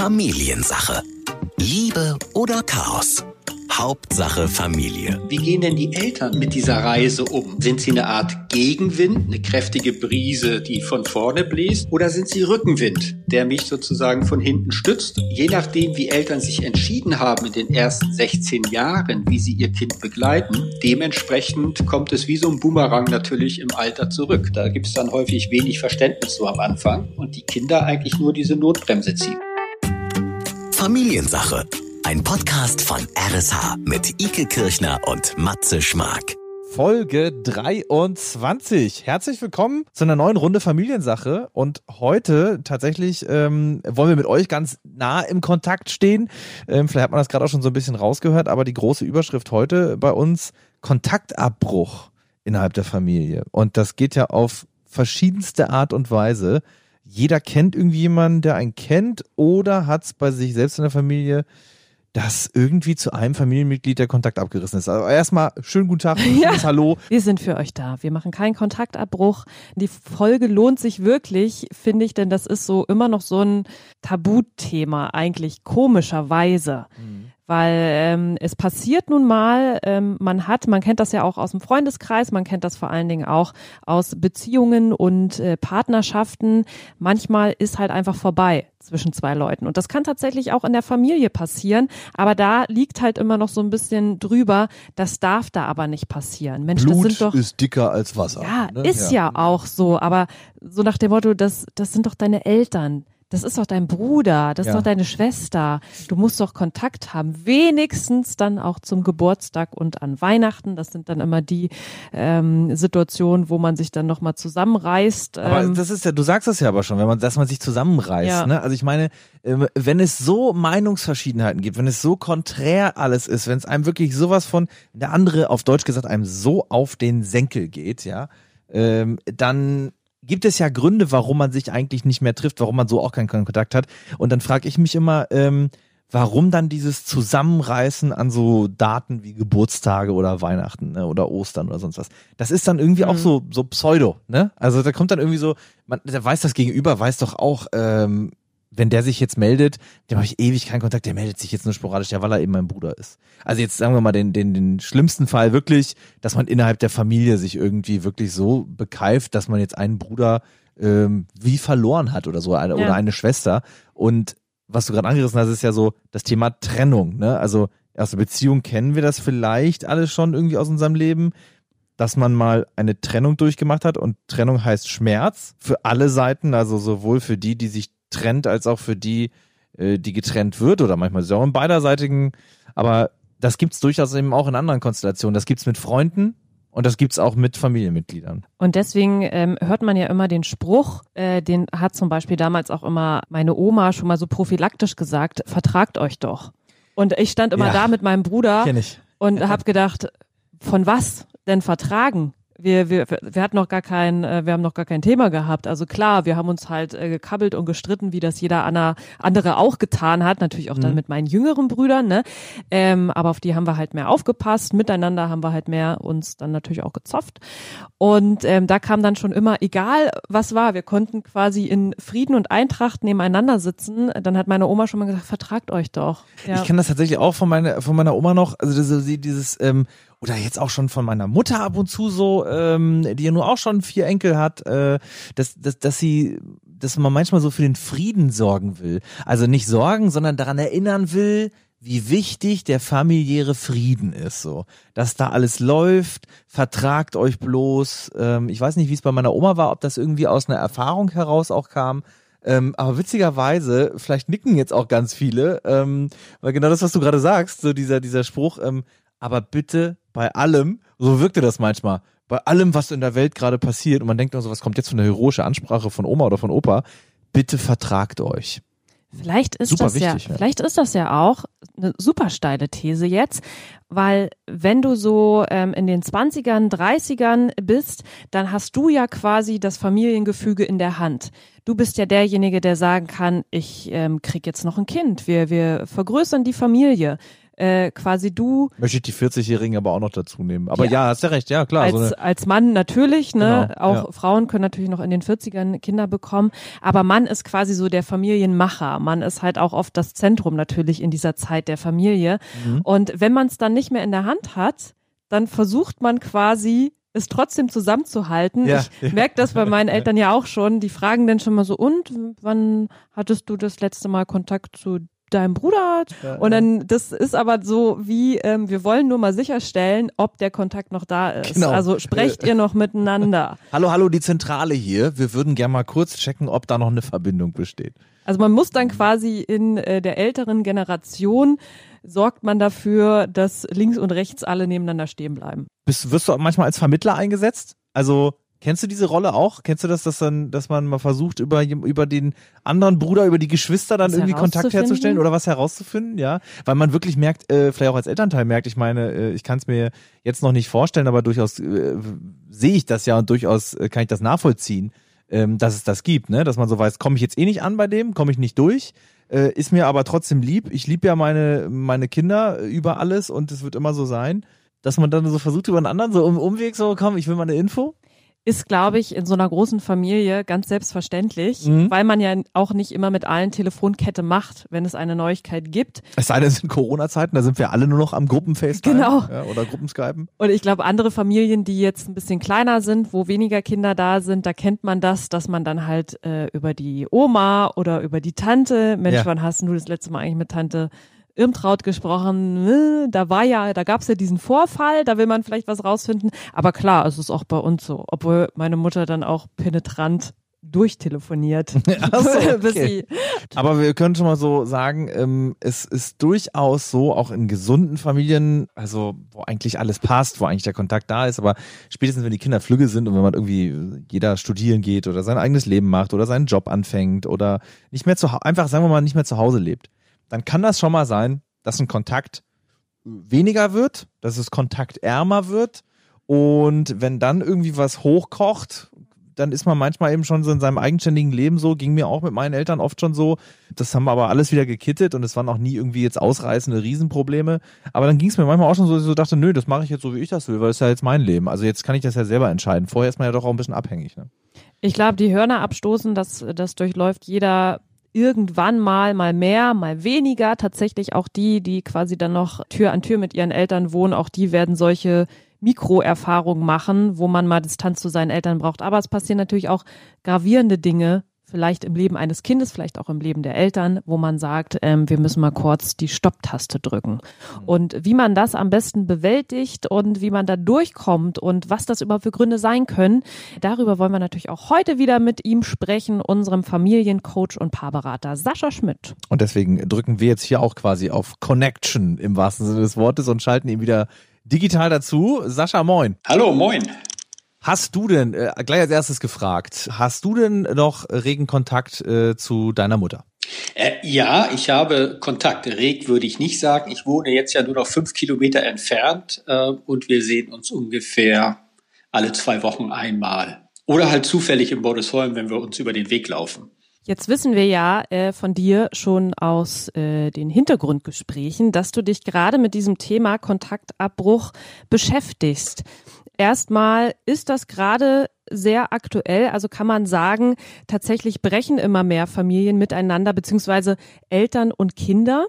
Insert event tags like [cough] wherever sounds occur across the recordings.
Familiensache. Liebe oder Chaos? Hauptsache Familie. Wie gehen denn die Eltern mit dieser Reise um? Sind sie eine Art Gegenwind, eine kräftige Brise, die von vorne bläst? Oder sind sie Rückenwind, der mich sozusagen von hinten stützt? Je nachdem, wie Eltern sich entschieden haben in den ersten 16 Jahren, wie sie ihr Kind begleiten, dementsprechend kommt es wie so ein Boomerang natürlich im Alter zurück. Da gibt es dann häufig wenig Verständnis so am Anfang und die Kinder eigentlich nur diese Notbremse ziehen. Familiensache. Ein Podcast von RSH mit Ike Kirchner und Matze Schmark. Folge 23. Herzlich willkommen zu einer neuen Runde Familiensache. Und heute tatsächlich ähm, wollen wir mit euch ganz nah im Kontakt stehen. Ähm, vielleicht hat man das gerade auch schon so ein bisschen rausgehört, aber die große Überschrift heute bei uns Kontaktabbruch innerhalb der Familie. Und das geht ja auf verschiedenste Art und Weise. Jeder kennt irgendwie jemanden, der einen kennt oder hat es bei sich selbst in der Familie dass irgendwie zu einem Familienmitglied der Kontakt abgerissen ist. Also erstmal schönen guten Tag, [laughs] Ja. Hallo. Wir sind für euch da. Wir machen keinen Kontaktabbruch. Die Folge lohnt sich wirklich, finde ich, denn das ist so immer noch so ein Tabuthema eigentlich komischerweise. Weil ähm, es passiert nun mal, ähm, man hat, man kennt das ja auch aus dem Freundeskreis, man kennt das vor allen Dingen auch aus Beziehungen und äh, Partnerschaften. Manchmal ist halt einfach vorbei zwischen zwei Leuten. Und das kann tatsächlich auch in der Familie passieren, aber da liegt halt immer noch so ein bisschen drüber, das darf da aber nicht passieren. Mensch, das Blut sind doch ist dicker als Wasser. ja, ne? ist ja. auch so, aber so nach dem Motto, das, das sind doch deine Eltern. Das ist doch dein Bruder, das Ja. ist doch deine Schwester. Du musst doch Kontakt haben, wenigstens dann auch zum Geburtstag und an Weihnachten. Das sind dann immer die ähm, Situationen, wo man sich dann nochmal zusammenreißt. Aber ähm, das ist ja, du sagst das ja aber schon, wenn man, dass man sich zusammenreißt. Ja. Ne? Also ich meine, ähm, wenn es so Meinungsverschiedenheiten gibt, wenn es so konträr alles ist, wenn es einem wirklich sowas von, der andere auf Deutsch gesagt einem so auf den Senkel geht, ja, ähm, dann gibt es ja Gründe, warum man sich eigentlich nicht mehr trifft, warum man so auch keinen Kontakt hat. Und dann frage ich mich immer, ähm, warum dann dieses Zusammenreißen an so Daten wie Geburtstage oder Weihnachten ne, oder Ostern oder sonst was. Das ist dann irgendwie auch so so Pseudo, ne? Also da kommt dann irgendwie so, man, der weiß das Gegenüber, weiß doch auch, ähm, wenn der sich jetzt meldet, dem habe ich ewig keinen Kontakt, der meldet sich jetzt nur sporadisch, ja, weil er eben mein Bruder ist. Also jetzt sagen wir mal den, den, den schlimmsten Fall wirklich, dass man innerhalb der Familie sich irgendwie wirklich so bekeift, dass man jetzt einen Bruder ähm, wie verloren hat oder so, eine, Ja. oder eine Schwester. Und was du gerade angerissen hast, ist ja so das Thema Trennung. Ne? Also aus der Beziehung kennen wir das vielleicht alles schon irgendwie aus unserem Leben, dass man mal eine Trennung durchgemacht hat und Trennung heißt Schmerz für alle Seiten, also sowohl für die, die sich trennt, als auch für die, äh, die getrennt wird oder manchmal ist es auch in beiderseitigen, aber das gibt's durchaus eben auch in anderen Konstellationen. Das gibt's mit Freunden und das gibt's auch mit Familienmitgliedern. Und deswegen ähm, hört man ja immer den Spruch, äh, den hat zum Beispiel damals auch immer meine Oma schon mal so prophylaktisch gesagt, vertragt euch doch. Und ich stand immer Ja. da mit meinem Bruder und habe gedacht, von was denn vertragen? Wir, wir, wir hatten noch gar kein, äh, wir haben noch gar kein Thema gehabt. Also klar, wir haben uns halt äh, gekabbelt und gestritten, wie das jeder Anna, andere auch getan hat. Natürlich auch dann mit meinen jüngeren Brüdern, ne? Ähm, aber auf die haben wir halt mehr aufgepasst. Miteinander haben wir halt mehr uns dann natürlich auch gezofft. Und ähm, da kam dann schon immer, egal was war, wir konnten quasi in Frieden und Eintracht nebeneinander sitzen. Dann hat meine Oma schon mal gesagt, vertragt euch doch. Ja. Ich kenne das tatsächlich auch von meiner, von meiner Oma noch, also sie- dieses, ähm, oder jetzt auch schon von meiner Mutter ab und zu so, ähm, die ja nur auch schon vier Enkel hat, äh, dass, dass, dass sie, dass man manchmal so für den Frieden sorgen will. Also nicht sorgen, sondern daran erinnern will, wie wichtig der familiäre Frieden ist, so. Dass da alles läuft, vertragt euch bloß. Ähm, ich weiß nicht, wie es bei meiner Oma war, ob das irgendwie aus einer Erfahrung heraus auch kam. Ähm, aber witzigerweise, vielleicht nicken jetzt auch ganz viele, ähm, weil genau das, was du gerade sagst, so dieser, dieser Spruch, ähm, aber bitte bei allem, so wirkte das manchmal, bei allem, was in der Welt gerade passiert, und man denkt nur so, was kommt jetzt für eine heroische Ansprache von Oma oder von Opa, bitte vertragt euch. Vielleicht ist Super das ja, wichtig, ja. vielleicht ist das ja auch eine super steile These jetzt, weil wenn du so ähm, in den 20ern, 30ern bist, dann hast du ja quasi das Familiengefüge in der Hand. Du bist ja derjenige, der sagen kann, ich ähm, krieg jetzt noch ein Kind, wir, wir vergrößern die Familie. Äh, quasi du. Möchte ich die 40-Jährigen aber auch noch dazu nehmen. Aber ja, ja hast ja recht, ja klar. Als, so als Mann natürlich, ne? Genau, auch ja. Frauen können natürlich noch in den 40ern Kinder bekommen. Aber Mann ist quasi so der Familienmacher. Man ist halt auch oft das Zentrum natürlich in dieser Zeit der Familie. Mhm. Und wenn man es dann nicht mehr in der Hand hat, dann versucht man quasi es trotzdem zusammenzuhalten. Ja, ich ja. merke das bei meinen Eltern ja auch schon. Die fragen dann schon mal so, und wann hattest du das letzte Mal Kontakt zu deinem Bruder? Und dann, das ist aber so wie, ähm, wir wollen nur mal sicherstellen, ob der Kontakt noch da ist. Genau. Also sprecht ihr noch miteinander? [laughs] Hallo, hallo, die Zentrale hier. Wir würden gerne mal kurz checken, ob da noch eine Verbindung besteht. Also man muss dann quasi in äh, der älteren Generation sorgt man dafür, dass links und rechts alle nebeneinander stehen bleiben. Bist, wirst du manchmal als Vermittler eingesetzt? Also kennst du diese Rolle auch? Kennst du das, dass dann, dass man mal versucht, über, über den anderen Bruder, über die Geschwister dann Was irgendwie Kontakt herzustellen oder was herauszufinden? Ja, weil man wirklich merkt, äh, vielleicht auch als Elternteil merkt, ich meine, äh, ich kann es mir jetzt noch nicht vorstellen, aber durchaus äh, sehe ich das ja und durchaus äh, kann ich das nachvollziehen, ähm, dass es das gibt, ne? Dass man so weiß, komme ich jetzt eh nicht an bei dem, komme ich nicht durch. Äh, ist mir aber trotzdem lieb. Ich liebe ja meine, meine Kinder äh, über alles und es wird immer so sein, dass man dann so versucht, über einen anderen so um Umweg so, komm, ich will mal eine Info. Ist, glaube ich, in so einer großen Familie ganz selbstverständlich, Mhm. weil man ja auch nicht immer mit allen Telefonkette macht, wenn es eine Neuigkeit gibt. Es sei denn, es sind Corona-Zeiten, da sind wir alle nur noch am Gruppen-FaceTime Genau. ja, oder Gruppenskypen. Und ich glaube, andere Familien, die jetzt ein bisschen kleiner sind, wo weniger Kinder da sind, da kennt man das, dass man dann halt äh, über die Oma oder über die Tante, Mensch, Ja. wann hast du das letzte Mal eigentlich mit Tante Irmtraut gesprochen? Äh, Da war ja, da gab's ja diesen Vorfall, da will man vielleicht was rausfinden. Aber klar, es ist auch bei uns so, obwohl meine Mutter dann auch penetrant durchtelefoniert. Ach [laughs] so, [laughs] bis okay. Aber wir können schon mal so sagen, ähm, es ist durchaus so, auch in gesunden Familien, also wo eigentlich alles passt, wo eigentlich der Kontakt da ist, aber spätestens wenn die Kinder flügge sind und wenn man irgendwie jeder studieren geht oder sein eigenes Leben macht oder seinen Job anfängt oder nicht mehr zu einfach sagen wir mal nicht mehr zu Hause lebt, dann kann das schon mal sein, dass ein Kontakt weniger wird, dass es kontaktärmer wird und wenn dann irgendwie was hochkocht, dann ist man manchmal eben schon so in seinem eigenständigen Leben so, ging mir auch mit meinen Eltern oft schon so. Das haben aber alles wieder gekittet und es waren auch nie irgendwie jetzt ausreißende Riesenprobleme. Aber dann ging es mir manchmal auch schon so, dass ich so dachte, nö, das mache ich jetzt so, wie ich das will, weil das ist ja jetzt mein Leben. Also jetzt kann ich das ja selber entscheiden. Vorher ist man ja doch auch ein bisschen abhängig. Ne? Ich glaube, die Hörner abstoßen, das, das durchläuft jeder irgendwann mal, mal mehr, mal weniger. Tatsächlich auch die, die quasi dann noch Tür an Tür mit ihren Eltern wohnen, auch die werden solche Mikroerfahrungen machen, wo man mal Distanz zu seinen Eltern braucht. Aber es passieren natürlich auch gravierende Dinge, vielleicht im Leben eines Kindes, vielleicht auch im Leben der Eltern, wo man sagt, ähm, wir müssen mal kurz die Stopptaste drücken. Und wie man das am besten bewältigt und wie man da durchkommt und was das überhaupt für Gründe sein können, darüber wollen wir natürlich auch heute wieder mit ihm sprechen, unserem Familiencoach und Paarberater Sascha Schmidt. Und deswegen drücken wir jetzt hier auch quasi auf Connection im wahrsten Sinne des Wortes und schalten ihn wieder digital dazu. Sascha, moin. Hallo, moin. Hast du denn, äh, gleich als erstes gefragt, hast du denn noch regen Kontakt äh, zu deiner Mutter? Äh, ja, ich habe Kontakt. Reg würde ich nicht sagen. Ich wohne jetzt ja nur noch fünf Kilometer entfernt äh, und wir sehen uns ungefähr alle zwei Wochen einmal. Oder halt zufällig in Bordesholm, wenn wir uns über den Weg laufen. Jetzt wissen wir ja äh, von dir schon aus äh, den Hintergrundgesprächen, dass du dich gerade mit diesem Thema Kontaktabbruch beschäftigst. Erstmal ist das gerade sehr aktuell, also kann man sagen, tatsächlich brechen immer mehr Familien miteinander, beziehungsweise Eltern und Kinder.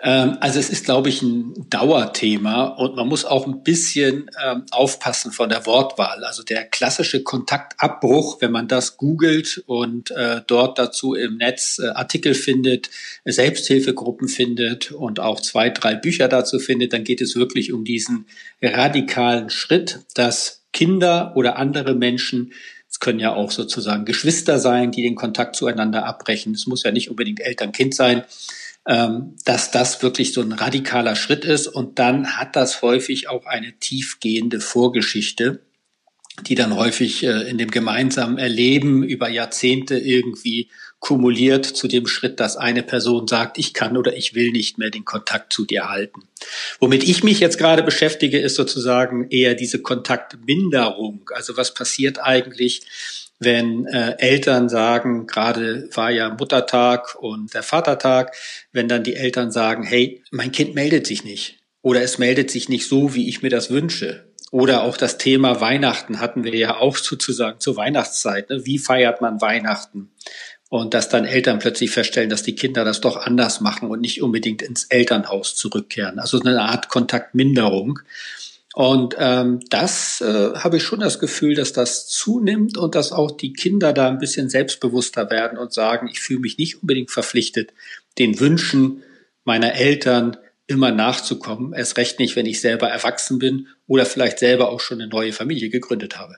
Ähm, also es ist, glaube ich, ein Dauerthema und man muss auch ein bisschen ähm, aufpassen von der Wortwahl. Also der klassische Kontaktabbruch, wenn man das googelt und äh, dort dazu im Netz äh, Artikel findet, Selbsthilfegruppen findet und auch zwei, drei Bücher dazu findet, dann geht es wirklich um diesen radikalen Schritt, dass Kinder oder andere Menschen es können ja auch sozusagen Geschwister sein, die den Kontakt zueinander abbrechen. Es muss ja nicht unbedingt Eltern-Kind sein ähm, dass das wirklich so ein radikaler Schritt ist. Und dann hat das häufig auch eine tiefgehende Vorgeschichte, die dann häufig äh, in dem gemeinsamen Erleben über Jahrzehnte irgendwie kumuliert zu dem Schritt, dass eine Person sagt, ich kann oder ich will nicht mehr den Kontakt zu dir halten. Womit ich mich jetzt gerade beschäftige, ist sozusagen eher diese Kontaktminderung. Also was passiert eigentlich, wenn äh, Eltern sagen, gerade war ja Muttertag und der Vatertag, wenn dann die Eltern sagen, hey, mein Kind meldet sich nicht oder es meldet sich nicht so, wie ich mir das wünsche. Oder auch das Thema Weihnachten hatten wir ja auch sozusagen zur Weihnachtszeit. Ne? Wie feiert man Weihnachten? Und dass dann Eltern plötzlich feststellen, dass die Kinder das doch anders machen und nicht unbedingt ins Elternhaus zurückkehren. Also eine Art Kontaktminderung. Und ähm, das äh, habe ich schon das Gefühl, dass das zunimmt und dass auch die Kinder da ein bisschen selbstbewusster werden und sagen, ich fühle mich nicht unbedingt verpflichtet, den Wünschen meiner Eltern immer nachzukommen. Erst recht nicht, wenn ich selber erwachsen bin oder vielleicht selber auch schon eine neue Familie gegründet habe.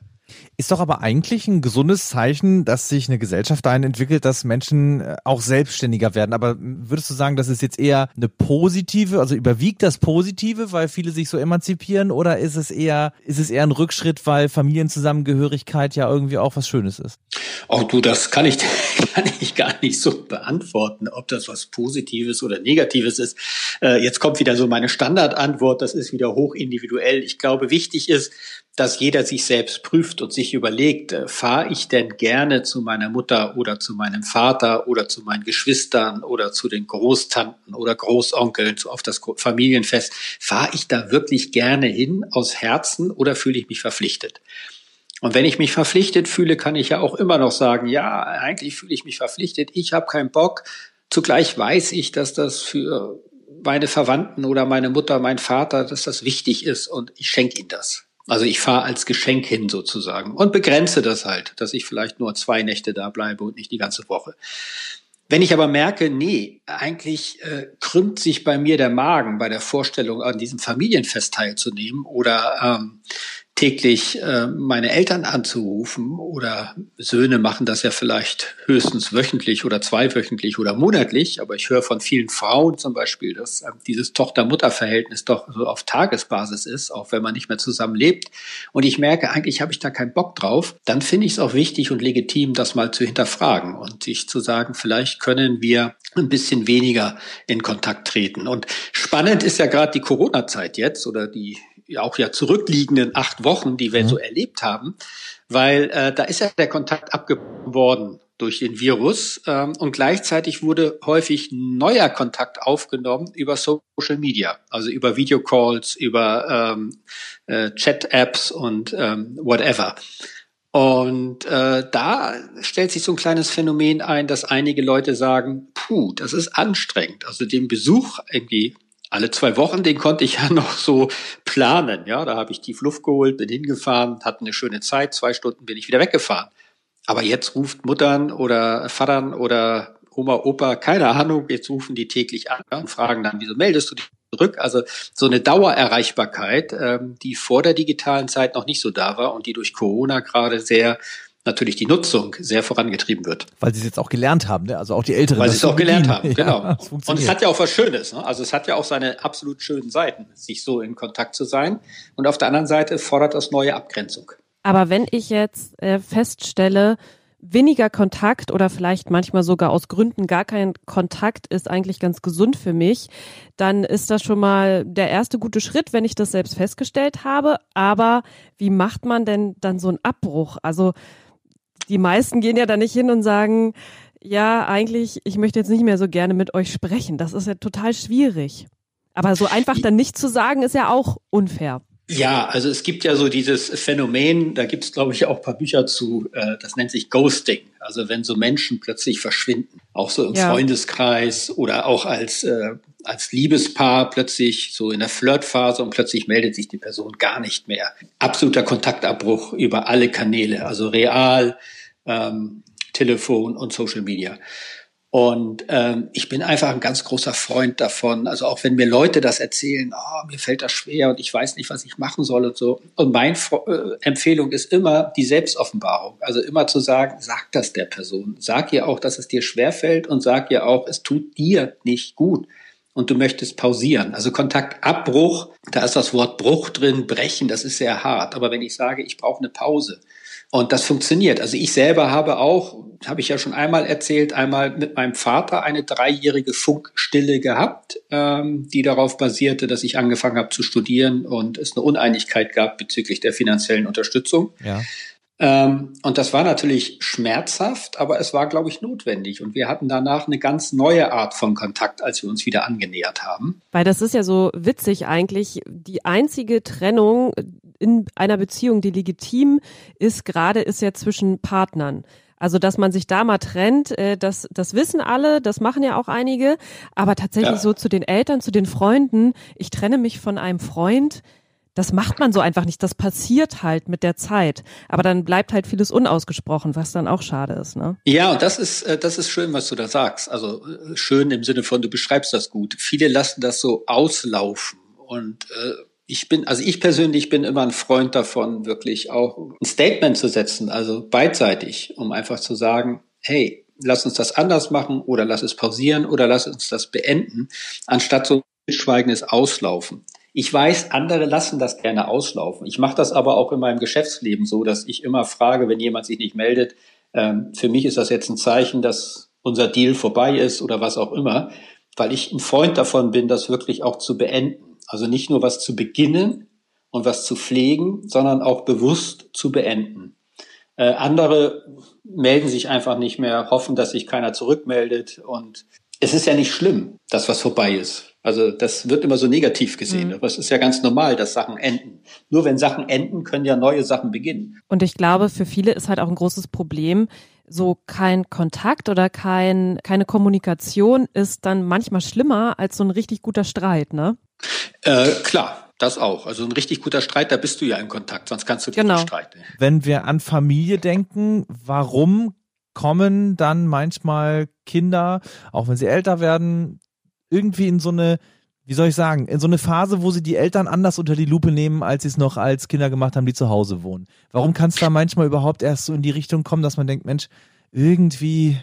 Ist doch aber eigentlich ein gesundes Zeichen, dass sich eine Gesellschaft dahin entwickelt, dass Menschen äh, auch selbstständiger werden. Aber würdest du sagen, das ist jetzt eher eine positive, also überwiegt das Positive, weil viele sich so emanzipieren, oder ist es eher, ist es eher ein Rückschritt, weil Familienzusammengehörigkeit ja irgendwie auch was Schönes ist? Auch du, das kann ich, [laughs] kann ich gar nicht so beantworten, ob das was Positives oder Negatives ist. Äh, jetzt kommt wieder so meine Standardantwort, das ist wieder hoch individuell. Ich glaube, wichtig ist, dass jeder sich selbst prüft und sich überlegt, äh, fahre ich denn gerne zu meiner Mutter oder zu meinem Vater oder zu meinen Geschwistern oder zu den Großtanten oder Großonkeln auf das Familienfest, fahre ich da wirklich gerne hin aus Herzen oder fühle ich mich verpflichtet? Und wenn ich mich verpflichtet fühle, kann ich ja auch immer noch sagen, ja, eigentlich fühle ich mich verpflichtet, ich habe keinen Bock. Zugleich weiß ich, dass das für meine Verwandten oder meine Mutter, mein Vater, dass das wichtig ist und ich schenke ihnen das. Also ich fahre als Geschenk hin sozusagen und begrenze das halt, dass ich vielleicht nur zwei Nächte da bleibe und nicht die ganze Woche. Wenn ich aber merke, nee, eigentlich äh, krümmt sich bei mir der Magen bei der Vorstellung, an diesem Familienfest teilzunehmen oder ähm, täglich äh, meine Eltern anzurufen oder Söhne machen das ja vielleicht höchstens wöchentlich oder zweiwöchentlich oder monatlich, aber ich höre von vielen Frauen zum Beispiel, dass äh, dieses Tochter-Mutter-Verhältnis doch so auf Tagesbasis ist, auch wenn man nicht mehr zusammen lebt. Und ich merke, eigentlich habe ich da keinen Bock drauf. Dann finde ich es auch wichtig und legitim, das mal zu hinterfragen und sich zu sagen, vielleicht können wir ein bisschen weniger in Kontakt treten. Und spannend ist ja gerade die Corona-Zeit jetzt oder die auch ja zurückliegenden acht Wochen, die wir mhm. so erlebt haben, weil äh, da ist ja der Kontakt abgebrochen worden durch den Virus ähm, und gleichzeitig wurde häufig neuer Kontakt aufgenommen über Social Media, also über Videocalls, über ähm, äh, Chat-Apps und ähm, whatever. Und äh, da stellt sich so ein kleines Phänomen ein, dass einige Leute sagen, puh, das ist anstrengend. Also den Besuch irgendwie alle zwei Wochen, den konnte ich [laughs] ja noch so planen. Ja, da habe ich tief Luft geholt, bin hingefahren, hatte eine schöne Zeit, zwei Stunden bin ich wieder weggefahren. Aber jetzt ruft Muttern oder Vatern oder Oma, Opa, keine Ahnung, jetzt rufen die täglich an und fragen dann, wieso meldest du dich zurück? Also so eine Dauererreichbarkeit, ähm, die vor der digitalen Zeit noch nicht so da war und die durch Corona gerade sehr natürlich die Nutzung sehr vorangetrieben wird. Weil sie es jetzt auch gelernt haben, ne? also auch die Älteren. Weil sie es auch gelernt haben, [laughs] genau. Ja, und es hat ja auch was Schönes. Ne? Also es hat ja auch seine absolut schönen Seiten, sich so in Kontakt zu sein. Und auf der anderen Seite fordert das neue Abgrenzung. Aber wenn ich jetzt äh, feststelle, weniger Kontakt oder vielleicht manchmal sogar aus Gründen gar kein Kontakt ist eigentlich ganz gesund für mich, dann ist das schon mal der erste gute Schritt, wenn ich das selbst festgestellt habe. Aber wie macht man denn dann so einen Abbruch? Also die meisten gehen ja da nicht hin und sagen, ja, eigentlich, ich möchte jetzt nicht mehr so gerne mit euch sprechen. Das ist ja total schwierig. Aber so einfach dann nicht zu sagen, ist ja auch unfair. Ja, also es gibt ja so dieses Phänomen, da gibt es, glaube ich, auch ein paar Bücher zu, äh, das nennt sich Ghosting. Also wenn so Menschen plötzlich verschwinden, auch so im ja. Freundeskreis oder auch als, äh, als Liebespaar plötzlich so in der Flirtphase und plötzlich meldet sich die Person gar nicht mehr. Absoluter Kontaktabbruch über alle Kanäle, also real, ähm, Telefon und Social Media. Und ähm, ich bin einfach ein ganz großer Freund davon. Also auch wenn mir Leute das erzählen, oh, mir fällt das schwer und ich weiß nicht, was ich machen soll und so. Und meine äh, Empfehlung ist immer die Selbstoffenbarung. Also immer zu sagen, sag das der Person. Sag ihr auch, dass es dir schwer fällt und sag ihr auch, es tut dir nicht gut und du möchtest pausieren. Also Kontaktabbruch, da ist das Wort Bruch drin, brechen, das ist sehr hart. Aber wenn ich sage, ich brauche eine Pause, und das funktioniert. Also ich selber habe auch, habe ich ja schon einmal erzählt, einmal mit meinem Vater eine dreijährige Funkstille gehabt, ähm, die darauf basierte, dass ich angefangen habe zu studieren und es eine Uneinigkeit gab bezüglich der finanziellen Unterstützung. Ja. Ähm, und das war natürlich schmerzhaft, aber es war, glaube ich, notwendig. Und wir hatten danach eine ganz neue Art von Kontakt, als wir uns wieder angenähert haben. Weil das ist ja so witzig eigentlich. Die einzige Trennung in einer Beziehung, die legitim ist, gerade ist ja zwischen Partnern. Also, dass man sich da mal trennt, äh, das, das wissen alle, das machen ja auch einige. Aber tatsächlich ja. so zu den Eltern, zu den Freunden, ich trenne mich von einem Freund, das macht man so einfach nicht. Das passiert halt mit der Zeit. Aber dann bleibt halt vieles unausgesprochen, was dann auch schade ist. Ne? Ja, und das ist, äh, das ist schön, was du da sagst. Also äh, schön im Sinne von, du beschreibst das gut. Viele lassen das so auslaufen. Und äh, ich bin, also ich persönlich bin immer ein Freund davon, wirklich auch ein Statement zu setzen, also beidseitig, um einfach zu sagen, hey, lass uns das anders machen oder lass es pausieren oder lass uns das beenden, anstatt so schweigendes Auslaufen. Ich weiß, andere lassen das gerne auslaufen. Ich mache das aber auch in meinem Geschäftsleben so, dass ich immer frage, wenn jemand sich nicht meldet, ähm, für mich ist das jetzt ein Zeichen, dass unser Deal vorbei ist oder was auch immer, weil ich ein Freund davon bin, das wirklich auch zu beenden. Also nicht nur was zu beginnen und was zu pflegen, sondern auch bewusst zu beenden. Äh, andere melden sich einfach nicht mehr, hoffen, dass sich keiner zurückmeldet und es ist ja nicht schlimm, dass was vorbei ist. Also das wird immer so negativ gesehen. Mhm. Aber es ist ja ganz normal, dass Sachen enden. Nur wenn Sachen enden, können ja neue Sachen beginnen. Und ich glaube, für viele ist halt auch ein großes Problem, so kein Kontakt oder kein, keine Kommunikation ist dann manchmal schlimmer als so ein richtig guter Streit, ne? Äh, klar, das auch. Also ein richtig guter Streit, da bist du ja in Kontakt, sonst kannst du dich genau. nicht streiten. Wenn wir an Familie denken, warum kommen dann manchmal Kinder, auch wenn sie älter werden, irgendwie in so eine, wie soll ich sagen, in so eine Phase, wo sie die Eltern anders unter die Lupe nehmen, als sie es noch als Kinder gemacht haben, die zu Hause wohnen. Warum kann es da manchmal überhaupt erst so in die Richtung kommen, dass man denkt, Mensch, irgendwie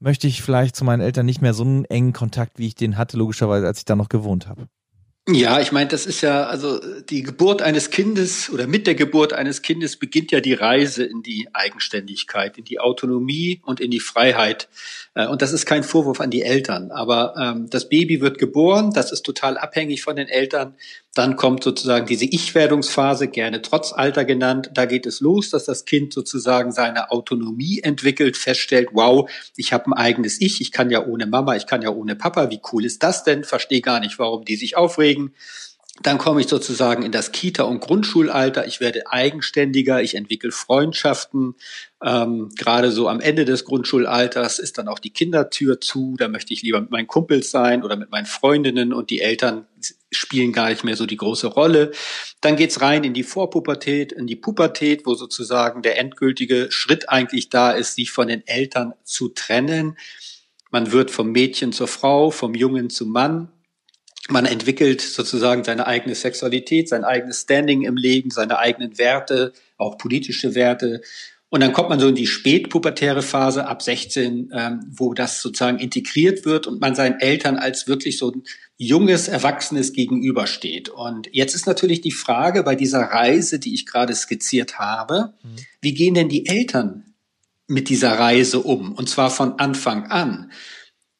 möchte ich vielleicht zu meinen Eltern nicht mehr so einen engen Kontakt, wie ich den hatte, logischerweise, als ich da noch gewohnt habe. Ja, ich meine, das ist ja, also die Geburt eines Kindes oder mit der Geburt eines Kindes beginnt ja die Reise in die Eigenständigkeit, in die Autonomie und in die Freiheit. Äh, und das ist kein Vorwurf an die Eltern, aber ähm, das Baby wird geboren, das ist total abhängig von den Eltern. Dann kommt sozusagen diese Ich-Werdungsphase, gerne Trotzalter genannt. Da geht es los, dass das Kind sozusagen seine Autonomie entwickelt, feststellt, wow, ich habe ein eigenes Ich, ich kann ja ohne Mama, ich kann ja ohne Papa, wie cool ist das denn? Verstehe gar nicht, warum die sich aufregen. Dann komme ich sozusagen in das Kita- und Grundschulalter. Ich werde eigenständiger, ich entwickle Freundschaften. Ähm, Gerade so am Ende des Grundschulalters ist dann auch die Kindertür zu. Da möchte ich lieber mit meinen Kumpels sein oder mit meinen Freundinnen und die Eltern spielen gar nicht mehr so die große Rolle. Dann geht's rein in die Vorpubertät, in die Pubertät, wo sozusagen der endgültige Schritt eigentlich da ist, sich von den Eltern zu trennen. Man wird vom Mädchen zur Frau, vom Jungen zum Mann man entwickelt sozusagen seine eigene Sexualität, sein eigenes Standing im Leben, seine eigenen Werte, auch politische Werte. Und dann kommt man so in die spätpubertäre Phase ab 16, ähm, wo das sozusagen integriert wird und man seinen Eltern als wirklich so ein junges, erwachsenes gegenübersteht. Und jetzt ist natürlich die Frage bei dieser Reise, die ich gerade skizziert habe, mhm. wie gehen denn die Eltern mit dieser Reise um? Und zwar von Anfang an.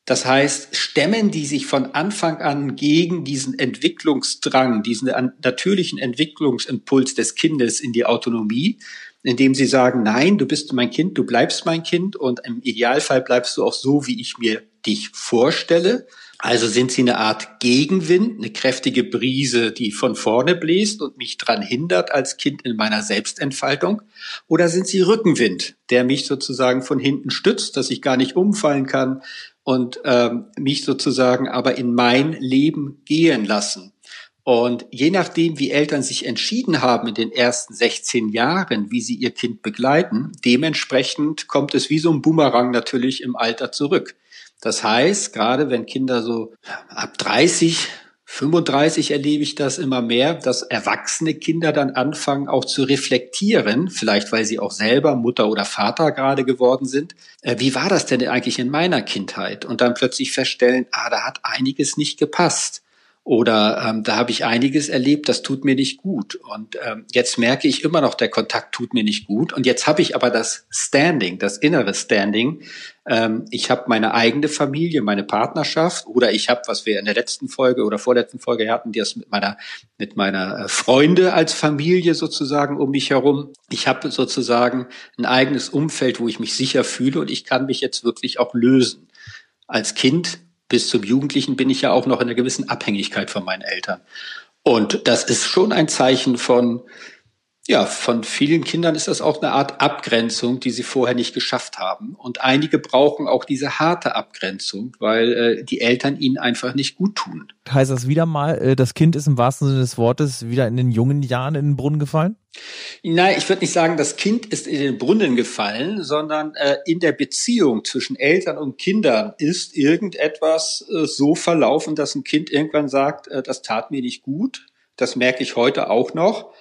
Das heißt, stemmen die sich von Anfang an gegen diesen Entwicklungsdrang, diesen natürlichen Entwicklungsimpuls des Kindes in die Autonomie, indem sie sagen, nein, du bist mein Kind, du bleibst mein Kind und im Idealfall bleibst du auch so, wie ich mir dich vorstelle. Also sind sie eine Art Gegenwind, eine kräftige Brise, die von vorne bläst und mich dran hindert als Kind in meiner Selbstentfaltung? Oder sind sie Rückenwind, der mich sozusagen von hinten stützt, dass ich gar nicht umfallen kann, und ähm, mich sozusagen aber in mein Leben gehen lassen. Und je nachdem, wie Eltern sich entschieden haben in den ersten 16 Jahren, wie sie ihr Kind begleiten, dementsprechend kommt es wie so ein Boomerang natürlich im Alter zurück. Das heißt, gerade wenn Kinder so ab 30 35 erlebe ich das immer mehr, dass erwachsene Kinder dann anfangen auch zu reflektieren, vielleicht weil sie auch selber Mutter oder Vater gerade geworden sind. Äh, wie war das denn eigentlich in meiner Kindheit? Und dann plötzlich feststellen, ah, da hat einiges nicht gepasst. Oder ähm, da habe ich einiges erlebt, das tut mir nicht gut. Und ähm, jetzt merke ich immer noch, der Kontakt tut mir nicht gut. Und jetzt habe ich aber das Standing, das innere Standing. Ähm, ich habe meine eigene Familie, meine Partnerschaft oder ich habe, was wir in der letzten Folge oder vorletzten Folge hatten, die das mit meiner, mit meiner äh, Freunde als Familie sozusagen um mich herum. Ich habe sozusagen ein eigenes Umfeld, wo ich mich sicher fühle und ich kann mich jetzt wirklich auch lösen. Als Kind bis zum Jugendlichen bin ich ja auch noch in einer gewissen Abhängigkeit von meinen Eltern. Und das ist schon ein Zeichen von, ja, von vielen Kindern ist das auch eine Art Abgrenzung, die sie vorher nicht geschafft haben. Und einige brauchen auch diese harte Abgrenzung, weil äh, die Eltern ihnen einfach nicht gut tun. Heißt das wieder mal, äh, das Kind ist im wahrsten Sinne des Wortes wieder in den jungen Jahren in den Brunnen gefallen? Nein, ich würde nicht sagen, das Kind ist in den Brunnen gefallen, sondern äh, in der Beziehung zwischen Eltern und Kindern ist irgendetwas äh, so verlaufen, dass ein Kind irgendwann sagt, äh, das tat mir nicht gut. Das merke ich heute auch noch.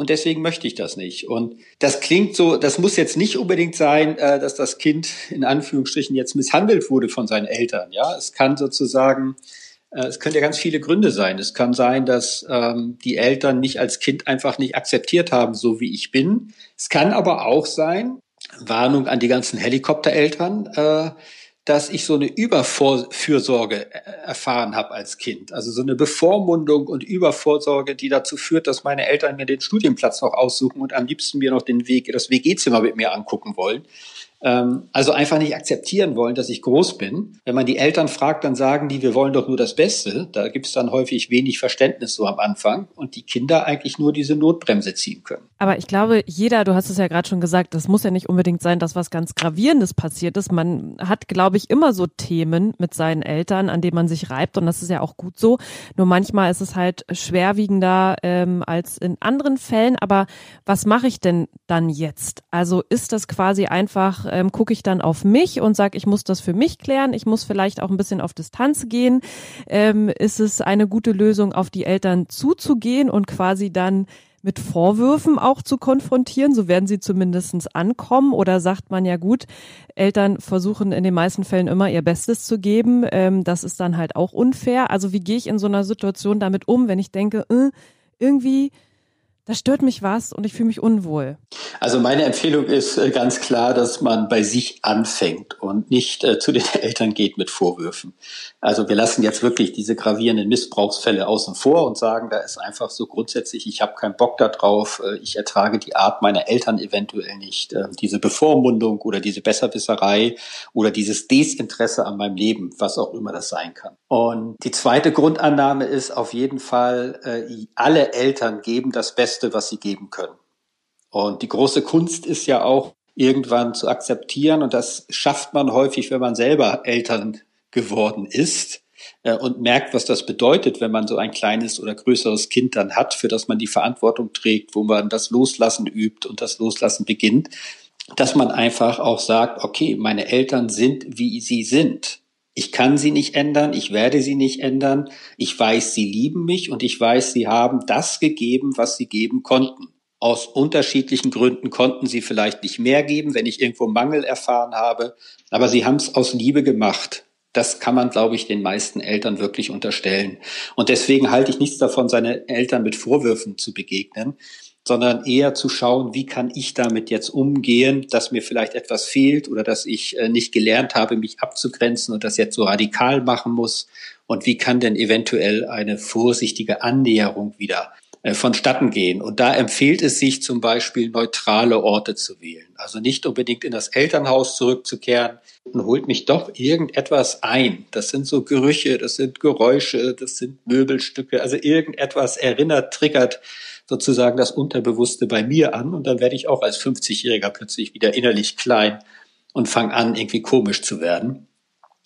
Und deswegen möchte ich das nicht. Und das klingt so, das muss jetzt nicht unbedingt sein, äh, dass das Kind in Anführungsstrichen jetzt misshandelt wurde von seinen Eltern. Ja, es kann sozusagen äh, es können ja ganz viele Gründe sein. Es kann sein, dass ähm, die Eltern mich als Kind einfach nicht akzeptiert haben, so wie ich bin. Es kann aber auch sein, Warnung an die ganzen Helikoptereltern, äh, dass ich so eine Überfürsorge äh, erfahren habe als Kind. Also so eine Bevormundung und Übervorsorge, die dazu führt, dass meine Eltern mir den Studienplatz noch aussuchen und am liebsten mir noch den Weg, das WG-Zimmer mit mir angucken wollen. Ähm, also einfach nicht akzeptieren wollen, dass ich groß bin. Wenn man die Eltern fragt, dann sagen die, wir wollen doch nur das Beste. Da gibt es dann häufig wenig Verständnis so am Anfang und die Kinder eigentlich nur diese Notbremse ziehen können. Aber ich glaube, jeder, du hast es ja gerade schon gesagt, das muss ja nicht unbedingt sein, dass was ganz Gravierendes passiert ist. Man hat, glaube ich, immer so Themen mit seinen Eltern, an denen man sich reibt und das ist ja auch gut so. Nur manchmal ist es halt schwerwiegender ähm, als in anderen Fällen. Aber was mache ich denn dann jetzt? Also ist das quasi einfach ähm, gucke ich dann auf mich und sage, ich muss das für mich klären, ich muss vielleicht auch ein bisschen auf Distanz gehen. Ähm, ist es eine gute Lösung, auf die Eltern zuzugehen und quasi dann mit Vorwürfen auch zu konfrontieren, so werden sie zumindestens ankommen. Oder sagt man ja gut, Eltern versuchen in den meisten Fällen immer ihr Bestes zu geben. Ähm, das ist dann halt auch unfair. Also wie gehe ich in so einer Situation damit um, wenn ich denke, äh, irgendwie da stört mich was und ich fühle mich unwohl. Also meine Empfehlung ist äh, ganz klar, dass man bei sich anfängt und nicht äh, zu den [laughs] Eltern geht mit Vorwürfen. Also wir lassen jetzt wirklich diese gravierenden Missbrauchsfälle außen vor und sagen, da ist einfach so grundsätzlich, ich habe keinen Bock darauf, äh, ich ertrage die Art meiner Eltern eventuell nicht, äh, diese Bevormundung oder diese Besserwisserei oder dieses Desinteresse an meinem Leben, was auch immer das sein kann. Und die zweite Grundannahme ist auf jeden Fall, äh, alle Eltern geben das Beste Beste, was sie geben können. Und die große Kunst ist ja auch, irgendwann zu akzeptieren. Und das schafft man häufig, wenn man selber Eltern geworden ist äh, und merkt, was das bedeutet, wenn man so ein kleines oder größeres Kind dann hat, für das man die Verantwortung trägt, wo man das Loslassen übt und das Loslassen beginnt, dass man einfach auch sagt, okay, meine Eltern sind, wie sie sind. Ich kann sie nicht ändern, ich werde sie nicht ändern. Ich weiß, sie lieben mich und ich weiß, sie haben das gegeben, was sie geben konnten. Aus unterschiedlichen Gründen konnten sie vielleicht nicht mehr geben, wenn ich irgendwo Mangel erfahren habe, aber sie haben es aus Liebe gemacht. Das kann man, glaube ich, den meisten Eltern wirklich unterstellen. Und deswegen halte ich nichts davon, seine Eltern mit Vorwürfen zu begegnen sondern eher zu schauen, wie kann ich damit jetzt umgehen, dass mir vielleicht etwas fehlt oder dass ich äh, nicht gelernt habe, mich abzugrenzen und das jetzt so radikal machen muss. Und wie kann denn eventuell eine vorsichtige Annäherung wieder äh, vonstatten gehen. Und da empfiehlt es sich zum Beispiel neutrale Orte zu wählen. Also nicht unbedingt in das Elternhaus zurückzukehren und holt mich doch irgendetwas ein. Das sind so Gerüche, das sind Geräusche, das sind Möbelstücke, also irgendetwas erinnert, triggert sozusagen das Unterbewusste bei mir an und dann werde ich auch als 50-Jähriger plötzlich wieder innerlich klein und fange an, irgendwie komisch zu werden.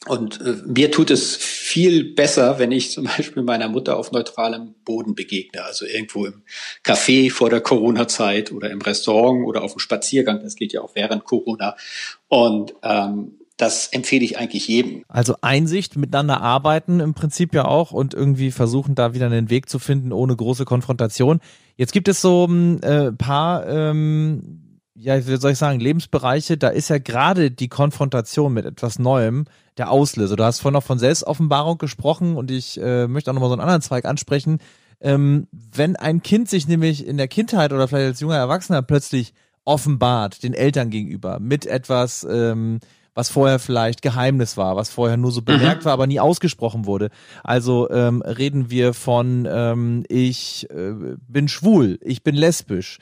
Und äh, mir tut es viel besser, wenn ich zum Beispiel meiner Mutter auf neutralem Boden begegne, also irgendwo im Café vor der Corona-Zeit oder im Restaurant oder auf dem Spaziergang. Das geht ja auch während Corona. Und ähm, das empfehle ich eigentlich jedem. Also Einsicht, miteinander arbeiten im Prinzip ja auch und irgendwie versuchen, da wieder einen Weg zu finden, ohne große Konfrontation. Jetzt gibt es so ein äh, paar, ähm, ja, wie soll ich sagen, Lebensbereiche, da ist ja gerade die Konfrontation mit etwas Neuem der Auslöser. Du hast vorhin noch von Selbstoffenbarung gesprochen und ich äh, möchte auch nochmal so einen anderen Zweig ansprechen. Ähm, wenn ein Kind sich nämlich in der Kindheit oder vielleicht als junger Erwachsener plötzlich offenbart den Eltern gegenüber mit etwas, ähm, was vorher vielleicht Geheimnis war, was vorher nur so bemerkt mhm. war, aber nie ausgesprochen wurde. Also ähm, reden wir von ich äh, bin schwul, ich bin lesbisch,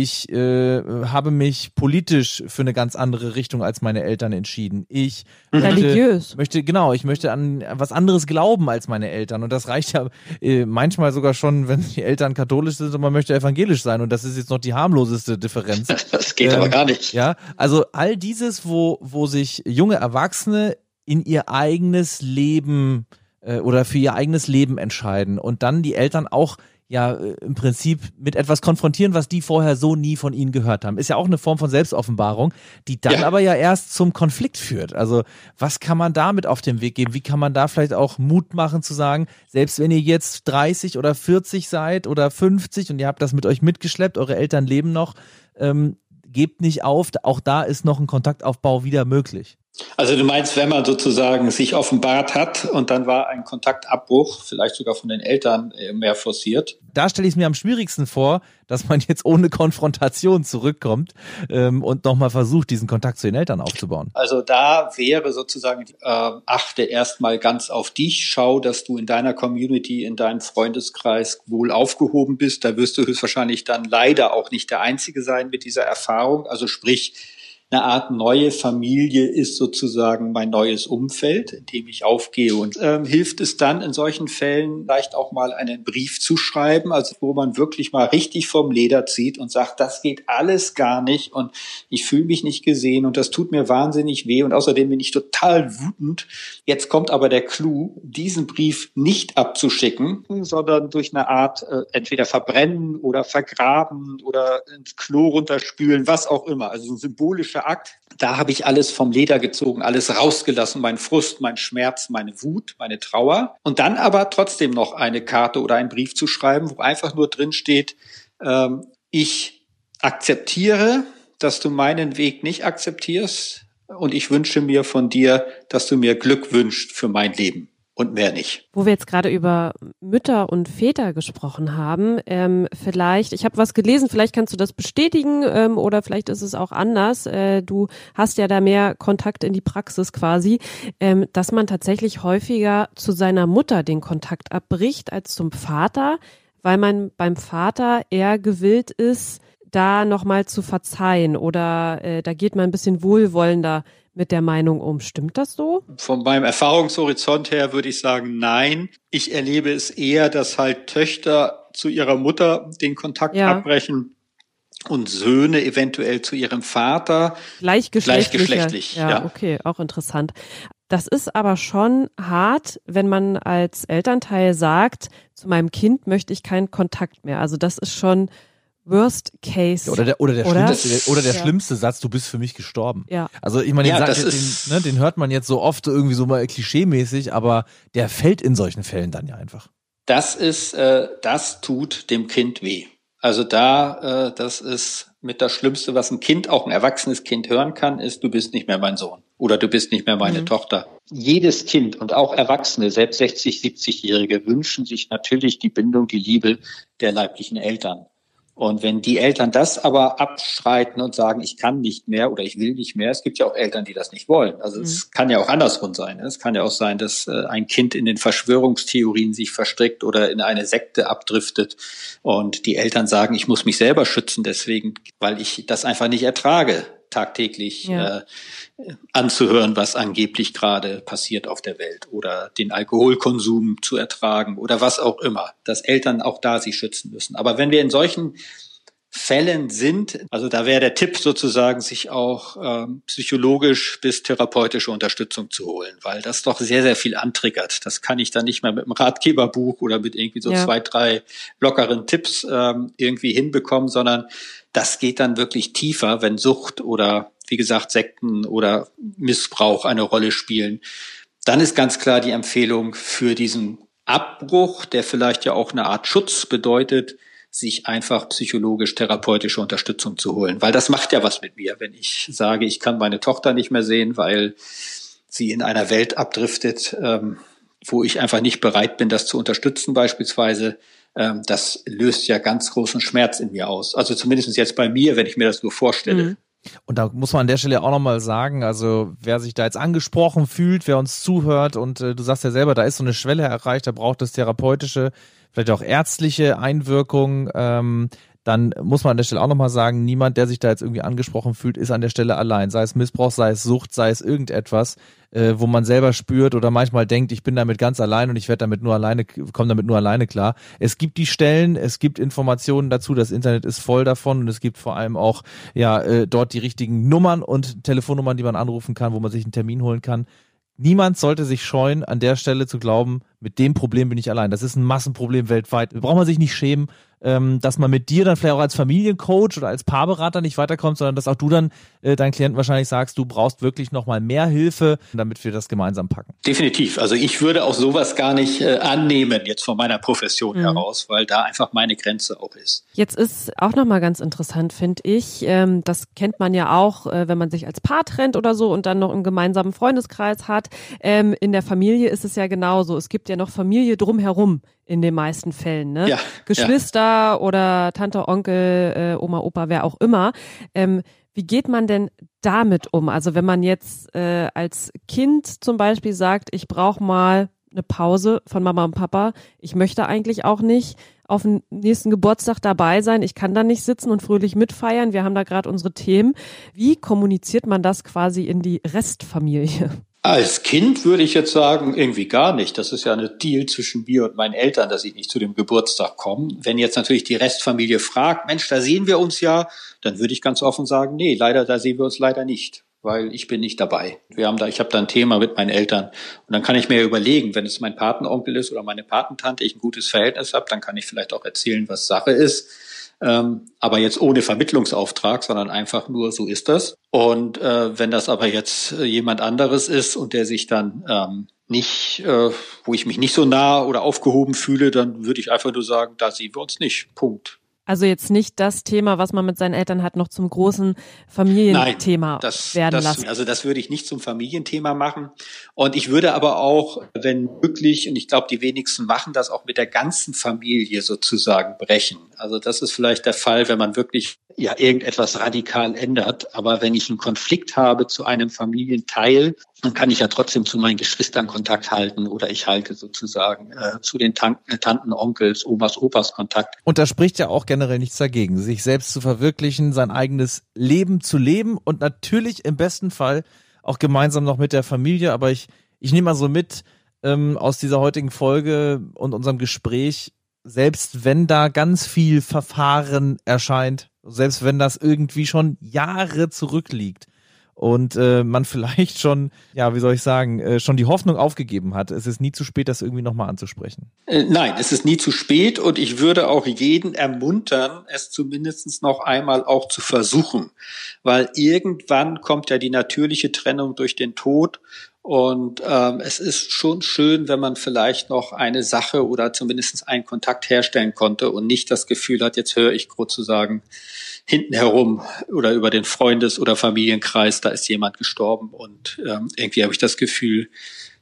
ich äh, habe mich politisch für eine ganz andere Richtung als meine Eltern entschieden. Ich religiös möchte, möchte genau, ich möchte an was anderes glauben als meine Eltern und das reicht ja äh, manchmal sogar schon, wenn die Eltern katholisch sind und man möchte evangelisch sein und das ist jetzt noch die harmloseste Differenz. [laughs] Das geht ähm, aber gar nicht. Ja, also all dieses, wo wo sich junge Erwachsene in ihr eigenes Leben äh, oder für ihr eigenes Leben entscheiden und dann die Eltern auch ja äh, im Prinzip mit etwas konfrontieren, was die vorher so nie von ihnen gehört haben. Ist ja auch eine Form von Selbstoffenbarung, die dann ja. aber ja erst zum Konflikt führt. Also was kann man damit auf den Weg geben? Wie kann man da vielleicht auch Mut machen zu sagen, selbst wenn ihr jetzt 30 oder 40 seid oder 50 und ihr habt das mit euch mitgeschleppt, eure Eltern leben noch, ähm, gebt nicht auf, auch da ist noch ein Kontaktaufbau wieder möglich. Also du meinst, wenn man sozusagen sich offenbart hat und dann war ein Kontaktabbruch, vielleicht sogar von den Eltern äh, mehr forciert? Da stelle ich es mir am schwierigsten vor, dass man jetzt ohne Konfrontation zurückkommt ähm, und nochmal versucht, diesen Kontakt zu den Eltern aufzubauen. Also da wäre sozusagen, äh, achte erstmal ganz auf dich, schau, dass du in deiner Community, in deinem Freundeskreis wohl aufgehoben bist. Da wirst du höchstwahrscheinlich dann leider auch nicht der Einzige sein mit dieser Erfahrung. Also sprich, eine Art neue Familie ist sozusagen mein neues Umfeld, in dem ich aufgehe. Und ähm, hilft es dann in solchen Fällen vielleicht auch mal einen Brief zu schreiben, also wo man wirklich mal richtig vom Leder zieht und sagt, das geht alles gar nicht und ich fühle mich nicht gesehen und das tut mir wahnsinnig weh und außerdem bin ich total wütend. Jetzt kommt aber der Clou, diesen Brief nicht abzuschicken, sondern durch eine Art äh, entweder verbrennen oder vergraben oder ins Klo runterspülen, was auch immer. Also ein symbolischer Akt. Da habe ich alles vom Leder gezogen, alles rausgelassen, mein Frust, mein Schmerz, meine Wut, meine Trauer. Und dann aber trotzdem noch eine Karte oder einen Brief zu schreiben, wo einfach nur drin steht, ähm, ich akzeptiere, dass du meinen Weg nicht akzeptierst und ich wünsche mir von dir, dass du mir Glück wünschst für mein Leben und mehr nicht. Wo wir jetzt gerade über Mütter und Väter gesprochen haben, ähm, vielleicht, ich habe was gelesen, vielleicht kannst du das bestätigen ähm, oder vielleicht ist es auch anders. Äh, du hast ja da mehr Kontakt in die Praxis quasi, ähm, dass man tatsächlich häufiger zu seiner Mutter den Kontakt abbricht als zum Vater, weil man beim Vater eher gewillt ist, da nochmal zu verzeihen oder äh, da geht man ein bisschen wohlwollender mit der Meinung um. Stimmt das so? Von meinem Erfahrungshorizont her würde ich sagen, nein. Ich erlebe es eher, dass halt Töchter zu ihrer Mutter den Kontakt ja. abbrechen und Söhne eventuell zu ihrem Vater. Gleichgeschlechtlich. Gleichgeschlechtlich, ja, ja. Okay, auch interessant. Das ist aber schon hart, wenn man als Elternteil sagt, zu meinem Kind möchte ich keinen Kontakt mehr. Also das ist schon Worst Case. Oder der, oder der, oder? Schlimmste, oder der ja. schlimmste Satz, du bist für mich gestorben. Ja. Also ich meine, den, ja, den, ne, den, hört man jetzt so oft irgendwie so mal klischeemäßig, aber der fällt in solchen Fällen dann ja einfach. Das ist, äh, das tut dem Kind weh. Also da, äh, das ist mit das Schlimmste, was ein Kind, auch ein erwachsenes Kind hören kann, ist, du bist nicht mehr mein Sohn oder du bist nicht mehr meine mhm. Tochter. Jedes Kind und auch Erwachsene, selbst 60, 70-Jährige, wünschen sich natürlich die Bindung, die Liebe der leiblichen Eltern. Und wenn die Eltern das aber abschreiten und sagen, ich kann nicht mehr oder ich will nicht mehr, es gibt ja auch Eltern, die das nicht wollen. Also mhm. es kann ja auch andersrum sein. Ne? Es kann ja auch sein, dass äh, ein Kind in den Verschwörungstheorien sich verstrickt oder in eine Sekte abdriftet und die Eltern sagen, ich muss mich selber schützen deswegen, weil ich das einfach nicht ertrage tagtäglich ja. äh, anzuhören, was angeblich gerade passiert auf der Welt oder den Alkoholkonsum zu ertragen oder was auch immer, dass Eltern auch da sich schützen müssen. Aber wenn wir in solchen Fällen sind, also da wäre der Tipp sozusagen, sich auch ähm, psychologisch bis therapeutische Unterstützung zu holen, weil das doch sehr, sehr viel antriggert. Das kann ich dann nicht mehr mit einem Ratgeberbuch oder mit irgendwie so ja. zwei, drei lockeren Tipps ähm, irgendwie hinbekommen, sondern das geht dann wirklich tiefer, wenn Sucht oder wie gesagt Sekten oder Missbrauch eine Rolle spielen. Dann ist ganz klar die Empfehlung für diesen Abbruch, der vielleicht ja auch eine Art Schutz bedeutet, sich einfach psychologisch therapeutische Unterstützung zu holen, weil das macht ja was mit mir, wenn ich sage, ich kann meine Tochter nicht mehr sehen, weil sie in einer Welt abdriftet, ähm, wo ich einfach nicht bereit bin, das zu unterstützen beispielsweise, ähm, das löst ja ganz großen Schmerz in mir aus. Also zumindest jetzt bei mir, wenn ich mir das nur vorstelle. Mhm. Und da muss man an der Stelle auch nochmal sagen, also wer sich da jetzt angesprochen fühlt, wer uns zuhört und äh, du sagst ja selber, da ist so eine Schwelle erreicht, da braucht es therapeutische, vielleicht auch ärztliche Einwirkung. Ähm, dann muss man an der Stelle auch nochmal sagen, niemand, der sich da jetzt irgendwie angesprochen fühlt, ist an der Stelle allein. Sei es Missbrauch, sei es Sucht, sei es irgendetwas, äh, wo man selber spürt oder manchmal denkt, ich bin damit ganz allein und ich werde damit nur alleine, komme damit nur alleine klar. Es gibt die Stellen, es gibt Informationen dazu, das Internet ist voll davon und es gibt vor allem auch ja äh, dort die richtigen Nummern und Telefonnummern, die man anrufen kann, wo man sich einen Termin holen kann. Niemand sollte sich scheuen, an der Stelle zu glauben, mit dem Problem bin ich allein. Das ist ein Massenproblem weltweit. Da braucht man sich nicht schämen ähm, dass man mit dir dann vielleicht auch als Familiencoach oder als Paarberater nicht weiterkommt, sondern dass auch du dann äh, deinen Klienten wahrscheinlich sagst, du brauchst wirklich nochmal mehr Hilfe, damit wir das gemeinsam packen. Definitiv. Also ich würde auch sowas gar nicht äh, annehmen jetzt von meiner Profession mhm. heraus, weil da einfach meine Grenze auch ist. Jetzt ist auch nochmal ganz interessant, finde ich. Ähm, das kennt man ja auch, äh, wenn man sich als Paar trennt oder so und dann noch einen gemeinsamen Freundeskreis hat. Ähm, in der Familie ist es ja genauso. Es gibt ja noch Familie drumherum in den meisten Fällen, ne? Ja, Geschwister ja. oder Tante, Onkel, äh, Oma, Opa, wer auch immer. Ähm, wie geht man denn damit um? Also wenn man jetzt äh, als Kind zum Beispiel sagt, ich brauche mal eine Pause von Mama und Papa, ich möchte eigentlich auch nicht auf dem nächsten Geburtstag dabei sein, ich kann da nicht sitzen und fröhlich mitfeiern, wir haben da gerade unsere Themen. Wie kommuniziert man das quasi in die Restfamilie? Als Kind würde ich jetzt sagen, irgendwie gar nicht. Das ist ja eine Deal zwischen mir und meinen Eltern, dass ich nicht zu dem Geburtstag komme. Wenn jetzt natürlich die Restfamilie fragt, Mensch, da sehen wir uns ja, dann würde ich ganz offen sagen, nee, leider, da sehen wir uns leider nicht, weil ich bin nicht dabei. Wir haben da, ich habe da ein Thema mit meinen Eltern und dann kann ich mir überlegen, wenn es mein Patenonkel ist oder meine Patentante, ich ein gutes Verhältnis habe, dann kann ich vielleicht auch erzählen, was Sache ist ähm, aber jetzt ohne Vermittlungsauftrag, sondern einfach nur so ist das. Und äh, wenn das aber jetzt äh, jemand anderes ist und der sich dann ähm, nicht, äh, wo ich mich nicht so nah oder aufgehoben fühle, dann würde ich einfach nur sagen, da sehen wir uns nicht. Punkt. Also jetzt nicht das Thema, was man mit seinen Eltern hat, noch zum großen Familienthema Nein, das, werden das, lassen. Also das würde ich nicht zum Familienthema machen. Und ich würde aber auch, wenn möglich, und ich glaube, die wenigsten machen das auch mit der ganzen Familie sozusagen brechen. Also das ist vielleicht der Fall, wenn man wirklich ja irgendetwas radikal ändert. Aber wenn ich einen Konflikt habe zu einem Familienteil, dann kann ich ja trotzdem zu meinen Geschwistern Kontakt halten oder ich halte sozusagen äh, zu den Tanten, Tanten, Onkels, Omas, Opas Kontakt. Und da spricht ja auch generell nichts dagegen, sich selbst zu verwirklichen, sein eigenes Leben zu leben und natürlich im besten Fall auch gemeinsam noch mit der Familie. Aber ich, ich nehme mal so mit ähm, aus dieser heutigen Folge und unserem Gespräch, selbst wenn da ganz viel Verfahren erscheint, selbst wenn das irgendwie schon Jahre zurückliegt und äh, man [laughs] vielleicht schon, ja, wie soll ich sagen, äh, schon die Hoffnung aufgegeben hat. Es ist nie zu spät, das irgendwie nochmal anzusprechen. Äh, nein, es ist nie zu spät und ich würde auch jeden ermuntern, es zumindest noch einmal auch zu versuchen, weil irgendwann kommt ja die natürliche Trennung durch den Tod und ähm, es ist schon schön, wenn man vielleicht noch eine Sache oder zumindest einen Kontakt herstellen konnte und nicht das Gefühl hat, jetzt höre ich kurz zu sagen, hinten herum oder über den Freundes- oder Familienkreis, da ist jemand gestorben und ähm, irgendwie habe ich das Gefühl,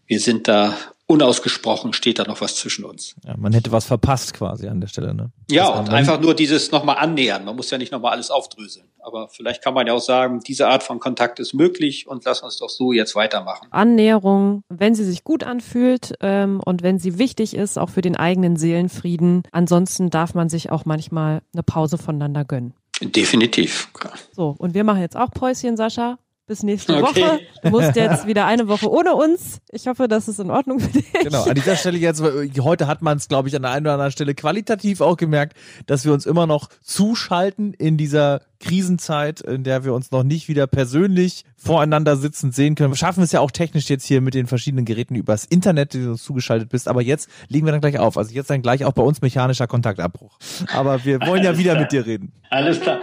wir sind da unausgesprochen, steht da noch was zwischen uns. Ja, man hätte was verpasst quasi an der Stelle, ne? Ja, und einfach nur dieses nochmal annähern. Man muss ja nicht nochmal alles aufdröseln. Aber vielleicht kann man ja auch sagen, diese Art von Kontakt ist möglich und lass uns doch so jetzt weitermachen. Annäherung, wenn sie sich gut anfühlt ähm, und wenn sie wichtig ist, auch für den eigenen Seelenfrieden. Ansonsten darf man sich auch manchmal eine Pause voneinander gönnen. Definitiv. So, und wir machen jetzt auch Päuschen, Sascha. Bis nächste okay. Woche. Du musst [laughs] jetzt wieder eine Woche ohne uns. Ich hoffe, das ist in Ordnung für dich. Genau, an dieser Stelle jetzt, heute hat man es, glaube ich, an der einen oder anderen Stelle qualitativ auch gemerkt, dass wir uns immer noch zuschalten in dieser Krisenzeit, in der wir uns noch nicht wieder persönlich voreinander sitzend sehen können. Wir schaffen es ja auch technisch jetzt hier mit den verschiedenen Geräten übers Internet, die du uns zugeschaltet bist. Aber jetzt legen wir dann gleich auf. Also jetzt dann gleich auch bei uns mechanischer Kontaktabbruch. Aber wir wollen ja wieder klar. mit dir reden. Alles klar.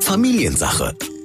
Familiensache